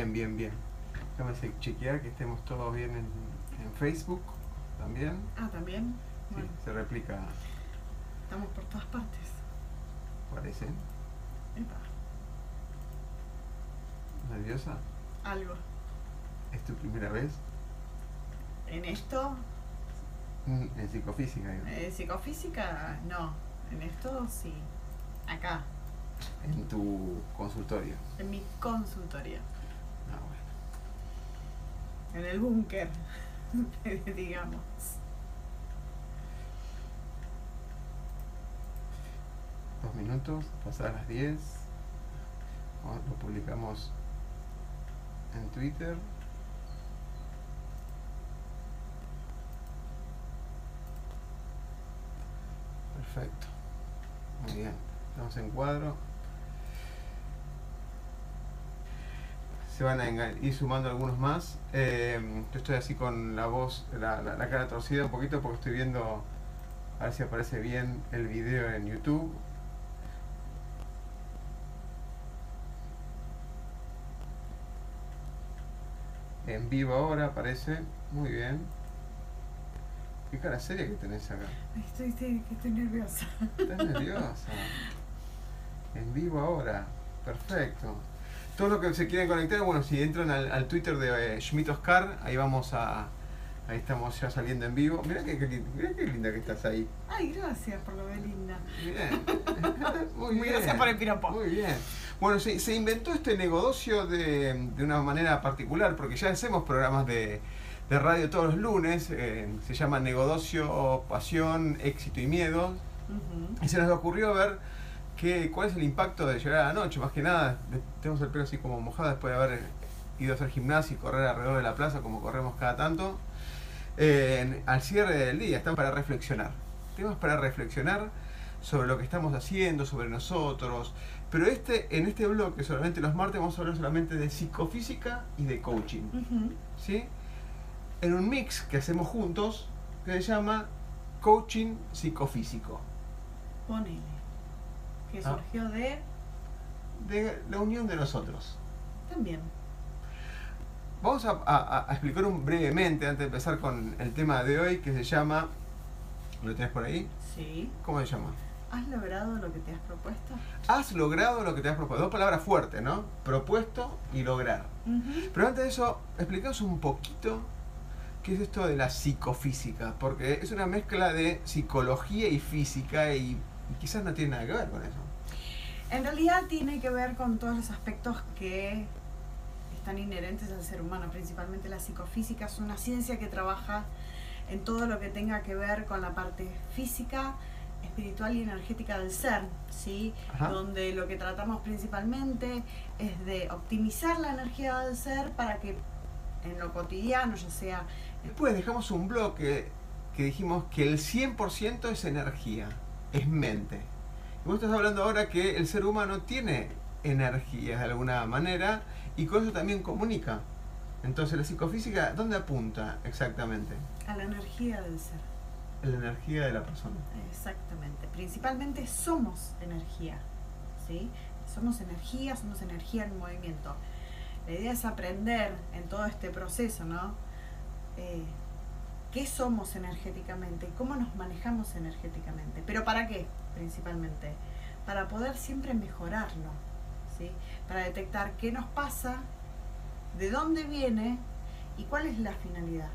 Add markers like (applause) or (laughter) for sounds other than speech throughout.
Bien, bien, bien. Déjame chequear que estemos todos bien en, en Facebook también. Ah, también. Sí, Bueno, se replica, estamos por todas partes. parece. Epa, ¿Nerviosa? algo. ¿Es tu primera vez? En esto, Mm, En psicofísica, digo. eh, psicofísica, no. En esto, sí. Acá, En tu consultorio. en mi consultoría. En el búnker, (laughs) digamos. Dos minutos, pasadas las 10. Vamos, Lo publicamos en Twitter. Perfecto. Muy bien. Estamos en cuadro. Se van a ir sumando algunos más. Eh, yo estoy así con la voz, la, la- la cara torcida un poquito porque estoy viendo a ver si aparece bien el video en YouTube. En vivo ahora aparece. Muy bien. Qué cara seria que tenés acá. Estoy, estoy, estoy nerviosa. Estás nerviosa. En vivo ahora. Perfecto. Todo lo que se quieren conectar, bueno, si entran al, al Twitter de eh, Schmidt Oscar, ahí vamos a. Ahí estamos ya saliendo en vivo. Mirá qué, qué mirá qué linda que estás ahí. Ay, gracias por lo de linda. Bien. (laughs) Muy bien. gracias por el piropo. Muy bien. Bueno, se, se inventó este negocio de, de una manera particular, porque ya hacemos programas de, de radio todos los lunes. eh, se llama Negocio, Pasión, Éxito y Miedo. Y se nos ocurrió ver qué, cuál es el impacto de llegar a la noche. Más que nada, tenemos el pelo así como mojado después de haber ido a hacer gimnasio y correr alrededor de la plaza como corremos cada tanto. Eh, al cierre del día, están para reflexionar. Temas para reflexionar sobre lo que estamos haciendo, sobre nosotros. Pero este, en este bloque, solamente los martes, vamos a hablar solamente de psicofísica y de coaching. ¿sí? En un mix que hacemos juntos que se llama coaching psicofísico. Ponele. Que Ah. surgió de. de la unión de nosotros. También. Vamos a, a- a explicar un brevemente antes de empezar con el tema de hoy que se llama. ¿Lo tienes por ahí? Sí. ¿Cómo se llama? ¿Has logrado lo que te has propuesto? Has logrado lo que te has propuesto. Dos palabras fuertes, ¿no? Propuesto y lograr. Ujú. Pero antes de eso, explicaos un poquito qué es esto de la psicofísica, porque es una mezcla de psicología y física y, y quizás no tiene nada que ver con eso. En realidad tiene que ver con todos los aspectos que están inherentes al ser humano, principalmente la psicofísica. Es una ciencia que trabaja en todo lo que tenga que ver con la parte física, espiritual y energética del ser, ¿sí? Ajá. Donde lo que tratamos principalmente es de optimizar la energía del ser para que en lo cotidiano, ya sea Después dejamos un bloque que dijimos que el 100% es energía, es mente. Y vos estás hablando ahora que el ser humano tiene energía de alguna manera y con eso también comunica. Entonces la psicofísica, ¿dónde apunta exactamente? a la energía del ser. La energía de la persona. Exactamente. Principalmente somos energía. ¿sí? Somos energía, somos energía en movimiento. La idea es aprender en todo este proceso, ¿no? Eh, ¿Qué somos energéticamente? ¿Cómo nos manejamos energéticamente? ¿Pero para qué? Principalmente. Para poder siempre mejorarlo. ¿sí? Para detectar qué nos pasa, de dónde viene y cuál es la finalidad.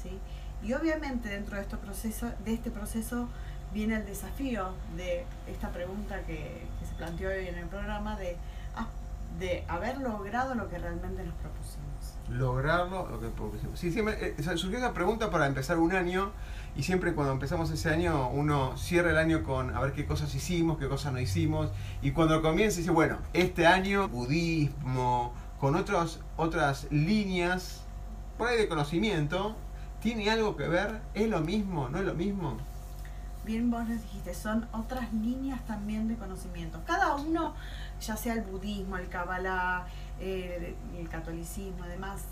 ¿sí? Y obviamente dentro de, este proceso, de este proceso viene el desafío de esta pregunta que, se planteó hoy en el programa de, de haber logrado lo que realmente nos propusimos. Lograrlo lo que propusimos. Sí, siempre eh, surgió esa pregunta para empezar un año y siempre cuando empezamos ese año uno cierra el año con a ver qué cosas hicimos, qué cosas no hicimos y cuando comienza dice, bueno, este año budismo, con otros, otras líneas por ahí de conocimiento, ¿tiene algo que ver? ¿Es lo mismo? ¿No es lo mismo? Bien, vos les dijiste, son otras líneas también de conocimiento. Cada uno, ya sea el budismo, el kabbalah, eh, el catolicismo, además,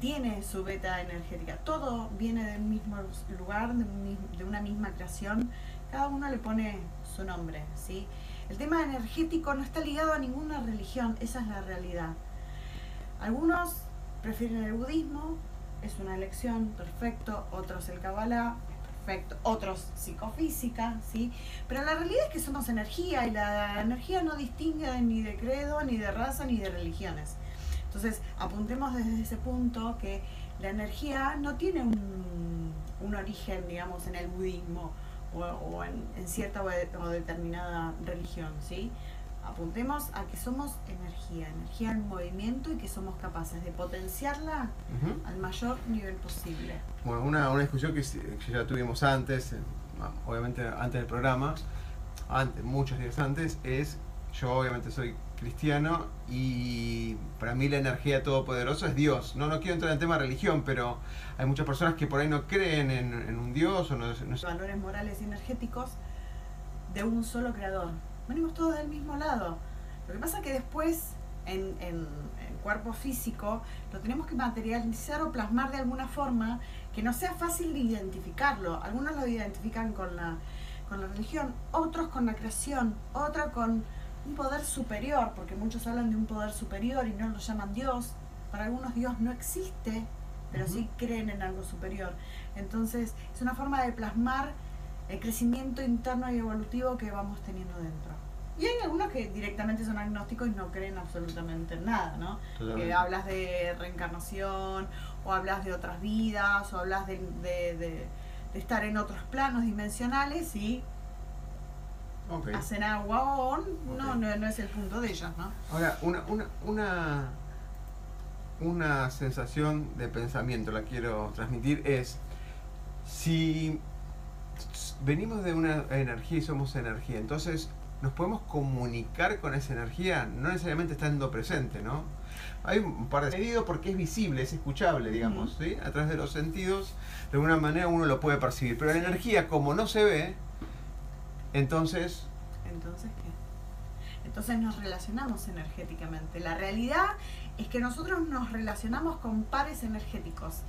tiene su beta energética. Todo viene del mismo lugar, de, una misma creación. Cada uno le pone su nombre, ¿sí? El tema energético no está ligado a ninguna religión, esa es la realidad. Algunos prefieren el budismo, es una elección, perfecto. Otros el Kabbalah, Otros psicofísica, ¿sí? Pero la realidad es que somos energía y la energía no distingue ni de credo, ni de raza, ni de religiones. Entonces, apuntemos desde ese punto que la energía no tiene un, origen, digamos, en el budismo o, en, cierta o, determinada religión, ¿sí? Apuntemos a que somos energía, energía en movimiento y que somos capaces de potenciarla al mayor nivel posible. Bueno, una, una discusión que, ya tuvimos antes, obviamente antes del programa, antes, muchos días antes, es, yo obviamente soy cristiano y para mí la energía todopoderosa es Dios. No, no quiero entrar en el tema de religión, pero hay muchas personas que por ahí no creen en, un Dios o no, no... Valores morales y energéticos de un solo creador. Venimos todos del mismo lado. Lo que pasa es que después en, en, cuerpo físico lo tenemos que materializar o plasmar de alguna forma que no sea fácil de identificarlo. Algunos lo identifican con la, con la religión, otros con la creación, otros con un poder superior, porque muchos hablan de un poder superior y no lo llaman Dios. Para algunos Dios no existe, pero sí creen en algo superior. Entonces es una forma de plasmar el crecimiento interno y evolutivo que vamos teniendo dentro. Y hay algunos que directamente son agnósticos y no creen absolutamente en nada, ¿no? Que hablas de reencarnación, o hablas de otras vidas, o hablas de, de estar en otros planos dimensionales y hacen agua o no, no, no, es el punto de ellos, ¿no? Ahora, una, una, una, una sensación de pensamiento, la quiero transmitir, es si venimos de una energía y somos energía, entonces nos podemos comunicar con esa energía, no necesariamente estando presente, ¿no? Hay un par de medidos porque es visible, es escuchable, digamos, ¿sí? A través de los sentidos, de alguna manera uno lo puede percibir, pero la energía como no se ve, entonces... Entonces, ¿qué? Entonces nos relacionamos energéticamente. La realidad es que nosotros nos relacionamos con pares energéticos.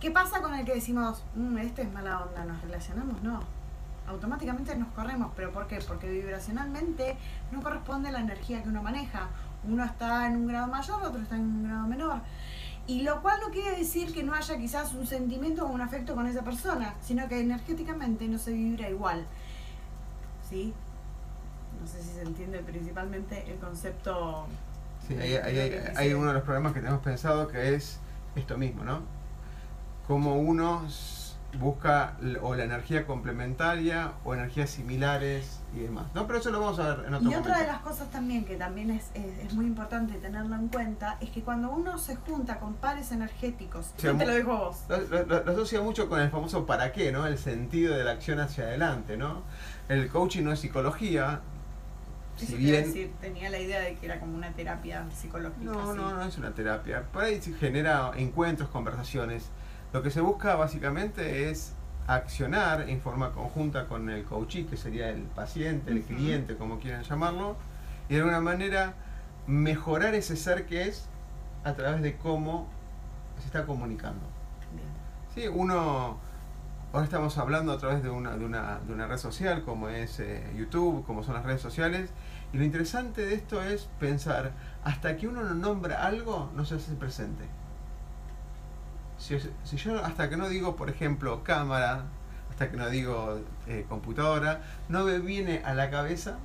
¿Qué pasa con el que decimos, mm, este es mala onda, nos relacionamos? No. Automáticamente nos corremos. ¿Pero por qué? Porque vibracionalmente no corresponde a la energía que uno maneja. Uno está en un grado mayor, otro está en un grado menor. Y lo cual no quiere decir que no haya quizás un sentimiento o un afecto con esa persona, sino que energéticamente no se vibra igual. ¿sí? No sé si se entiende principalmente el concepto. Sí, hay, uno de los problemas que tenemos pensado que es esto mismo, ¿no? Cómo uno busca o la energía complementaria o energías similares y demás. No, pero eso lo vamos a ver en otro Y otra de las cosas también que también es, es, muy importante tenerlo en cuenta es que cuando uno se junta con pares energéticos, te lo digo a vos. Lo, asocia mucho con el famoso para qué, ¿no? El sentido de la acción hacia adelante, ¿no? El coaching no es psicología. si bien... tenía la idea de que era como una terapia psicológica. No, no, no es una terapia. Por ahí se genera encuentros, conversaciones. Lo que se busca básicamente es accionar en forma conjunta con el coachee, que sería el paciente, el cliente, como quieran llamarlo, y de alguna manera mejorar ese ser que es a través de cómo se está comunicando. Sí, uno Ahora estamos hablando a través de una, de una, de una red social como es eh, YouTube, como son las redes sociales. Y lo interesante de esto es pensar, hasta que uno no nombra algo, no se hace presente. Si, si yo hasta que no digo, por ejemplo, cámara, hasta que no digo eh, computadora, no me viene a la cabeza.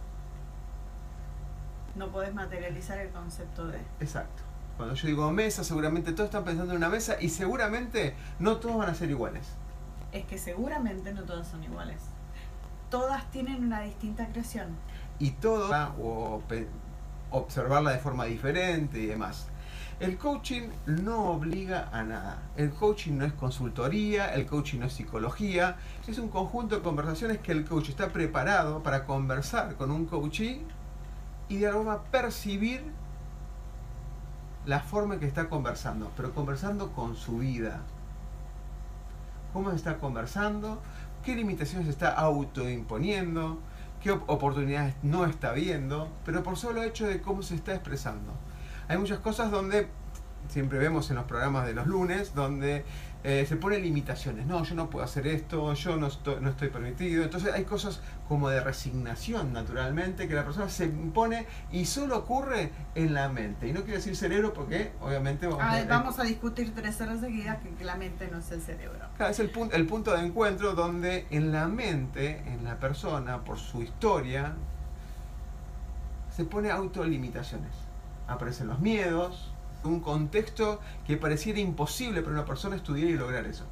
No podés materializar el concepto de. Exacto. Cuando yo digo mesa, seguramente todos están pensando en una mesa y seguramente no todos van a ser iguales. Es que seguramente no todas son iguales. Todas tienen una distinta creación. Y todo, o observarla de forma diferente y demás. El coaching no obliga a nada. El coaching no es consultoría, el coaching no es psicología. Es un conjunto de conversaciones que el coach está preparado para conversar con un coachee y de alguna percibir la forma en que está conversando, pero conversando con su vida. ¿Cómo se está conversando? ¿Qué limitaciones está autoimponiendo? ¿Qué oportunidades no está viendo? Pero por solo hecho de cómo se está expresando hay muchas cosas donde siempre vemos en los programas de los lunes, donde eh, se ponen limitaciones. No, yo no puedo hacer esto, yo no estoy, no estoy permitido. Entonces hay cosas como de resignación, naturalmente, que la persona se impone y solo ocurre en la mente. Y no quiero decir cerebro porque, obviamente, vamos, a, vamos a discutir tres horas seguidas que, la mente no es el cerebro. Claro, es el, punto, el punto de encuentro donde en la mente, en la persona, por su historia, se pone autolimitaciones aparecen los miedos, un contexto que pareciera imposible para una persona estudiar y lograr eso.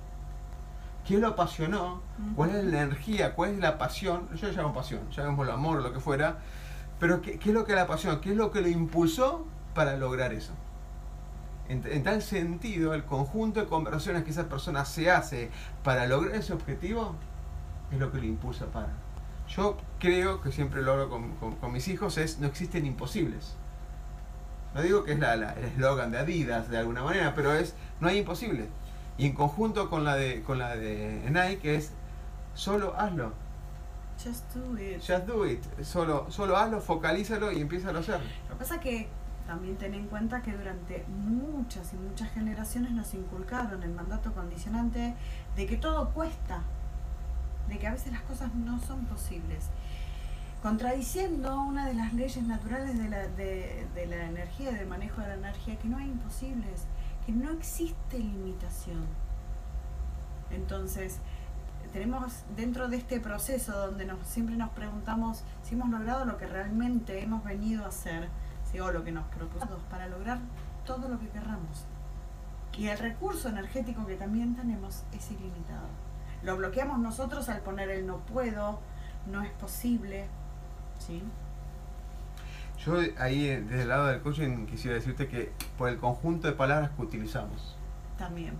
¿Qué lo apasionó? ¿Cuál es la energía? ¿Cuál es la pasión? Yo le llamo pasión, llamémoslo amor o lo que fuera. Pero ¿qué, es lo que la apasiona? ¿Qué es lo que lo impulsó para lograr eso? En, en, tal sentido, el conjunto de conversaciones que esa persona se hace para lograr ese objetivo es lo que le impulsa para. Yo creo que siempre lo hablo con, con mis hijos, es no existen imposibles. No digo que es la, el eslogan de Adidas de alguna manera, pero es no hay imposible. Y en conjunto con la de con la de Nike es solo hazlo. Just do it. Just do it. Solo, solo hazlo, focalízalo y empieza a hacer. Lo que pasa es que también ten en cuenta que durante muchas y muchas generaciones nos inculcaron el mandato condicionante de que todo cuesta, de que a veces las cosas no son posibles contradiciendo una de las leyes naturales de la, de, de la energía, del manejo de la energía, que no hay imposibles, que no existe limitación. Entonces, tenemos dentro de este proceso donde nos, siempre nos preguntamos si hemos logrado lo que realmente hemos venido a hacer, o lo que nos propusimos, para lograr todo lo que querramos. Y el recurso energético que también tenemos es ilimitado. Lo bloqueamos nosotros al poner el no puedo, no es posible, Sí. Yo ahí, desde el lado del coaching, quisiera decirte que por el conjunto de palabras que utilizamos. También.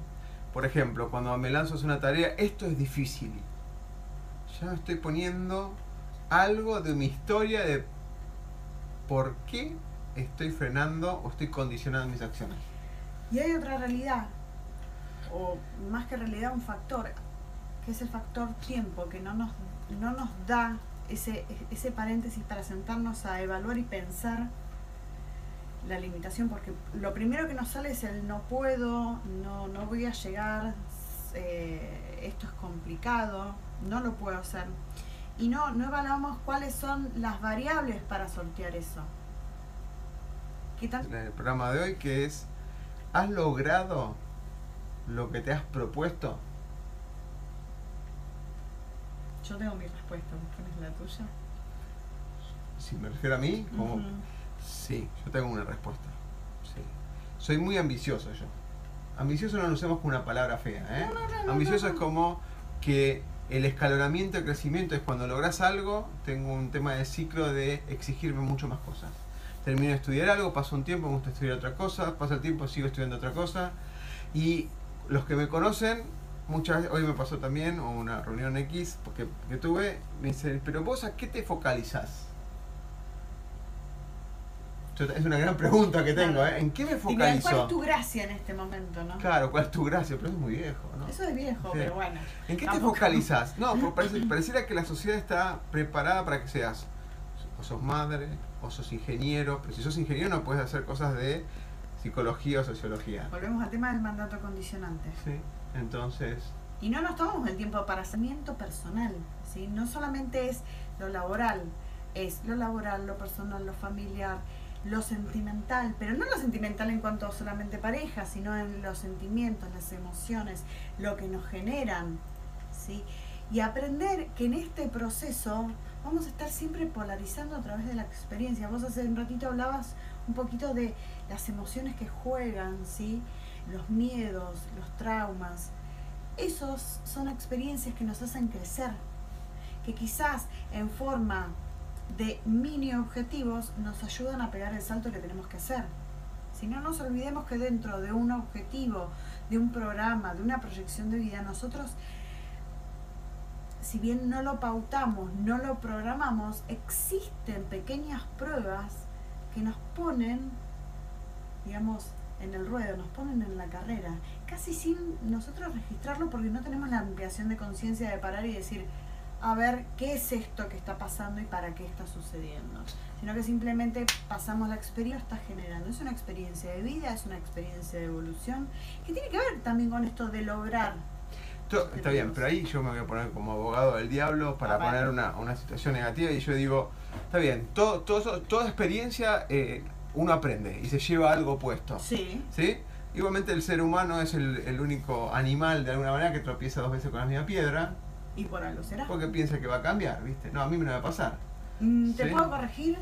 Por ejemplo, cuando me lanzo a una tarea, esto es difícil. Ya estoy poniendo algo de mi historia de por qué estoy frenando o estoy condicionando mis acciones. Y hay otra realidad, o más que realidad, un factor, que es el factor tiempo, que no nos, no nos da ese, ese paréntesis para sentarnos a evaluar y pensar la limitación, porque lo primero que nos sale es el no puedo, no, no voy a llegar, eh, esto es complicado, no lo puedo hacer. Y no, no evaluamos cuáles son las variables para sortear eso. El programa de hoy que es, ¿has logrado lo que te has propuesto? Yo tengo mi respuesta, ¿cuál la tuya? Si me refiero a mí, como... Sí, yo tengo una respuesta. Sí. Soy muy ambicioso yo. Ambicioso no lo usemos como una palabra fea. ¿eh? ambicioso es como que el escalonamiento de crecimiento es cuando logras algo, tengo un tema de ciclo de exigirme mucho más cosas. Termino de estudiar algo, paso un tiempo, me gusta estudiar otra cosa, pasa el tiempo, sigo estudiando otra cosa. Y los que me conocen muchas hoy me pasó también, una reunión X porque, que tuve, me dice, pero vos a qué te focalizás? Es una gran pregunta que tengo, ¿eh? ¿En qué me focalizo? ¿Cuál es tu gracia en este momento, no? Claro, ¿cuál es tu gracia? Pero es muy viejo, ¿no? Eso es viejo, pero bueno. ¿En qué te focalizas? No, parece, (laughs) pareciera que la sociedad está preparada para que seas o sos madre, o sos ingeniero, pero si sos ingeniero no puedes hacer cosas de psicología o sociología. Volvemos al tema del mandato condicionante. Sí. Entonces... Y no nos tomamos el tiempo para hacermiento personal, ¿sí? No solamente es lo laboral, es lo laboral, lo personal, lo familiar, lo sentimental, pero no lo sentimental en cuanto solamente pareja, sino en los sentimientos, las emociones, lo que nos generan, ¿sí? Y aprender que en este proceso vamos a estar siempre polarizando a través de la experiencia. Vos hace un ratito hablabas un poquito de las emociones que juegan, ¿sí? Los miedos, los traumas. Esos son experiencias que nos hacen crecer, que quizás en forma de mini objetivos nos ayudan a pegar el salto que tenemos que hacer. Si no nos olvidemos que dentro de un objetivo, de un programa, de una proyección de vida, nosotros, si bien no lo pautamos, no lo programamos, existen pequeñas pruebas que nos ponen, digamos, en el ruedo, nos ponen en la carrera, casi sin nosotros registrarlo porque no tenemos la ampliación de conciencia de parar y decir, a ver qué es esto que está pasando y para qué está sucediendo, sino que simplemente pasamos la experiencia, está generando. Es una experiencia de vida, es una experiencia de evolución, que tiene que ver también con esto de lograr. está bien, pero ahí yo me voy a poner como abogado del diablo para poner una, situación negativa y yo digo, está bien, todo, todo, toda experiencia eh, uno aprende y se lleva algo puesto. Sí. ¿Sí? Igualmente el ser humano es el, el único animal de alguna manera que tropieza dos veces con la misma piedra y por algo será. Porque piensa que va a cambiar, ¿viste? No, a mí me va a pasar. Mm, ¿Te puedo corregir?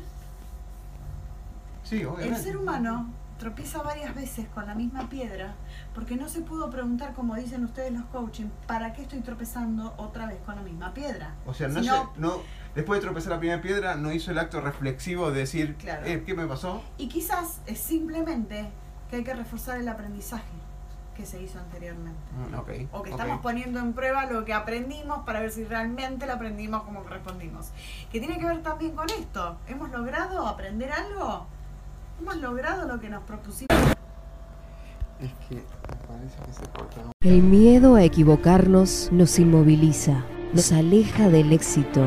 Sí, obviamente. El ser humano tropieza varias veces con la misma piedra porque no se pudo preguntar, como dicen ustedes los coaching, ¿para qué estoy tropezando otra vez con la misma piedra? O sea, no, no después de tropezar la primera piedra, no hizo el acto reflexivo de decir, eh, ¿qué me pasó? Y quizás es simplemente que hay que reforzar el aprendizaje que se hizo anteriormente. Mm, o que estamos poniendo en prueba lo que aprendimos para ver si realmente lo aprendimos como correspondimos. Que tiene que ver también con esto. ¿Hemos logrado aprender algo? ¿Hemos logrado lo que nos propusimos? Es que me parece que se corta. El miedo a equivocarnos nos inmoviliza, nos aleja del éxito.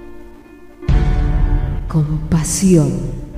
con pasión.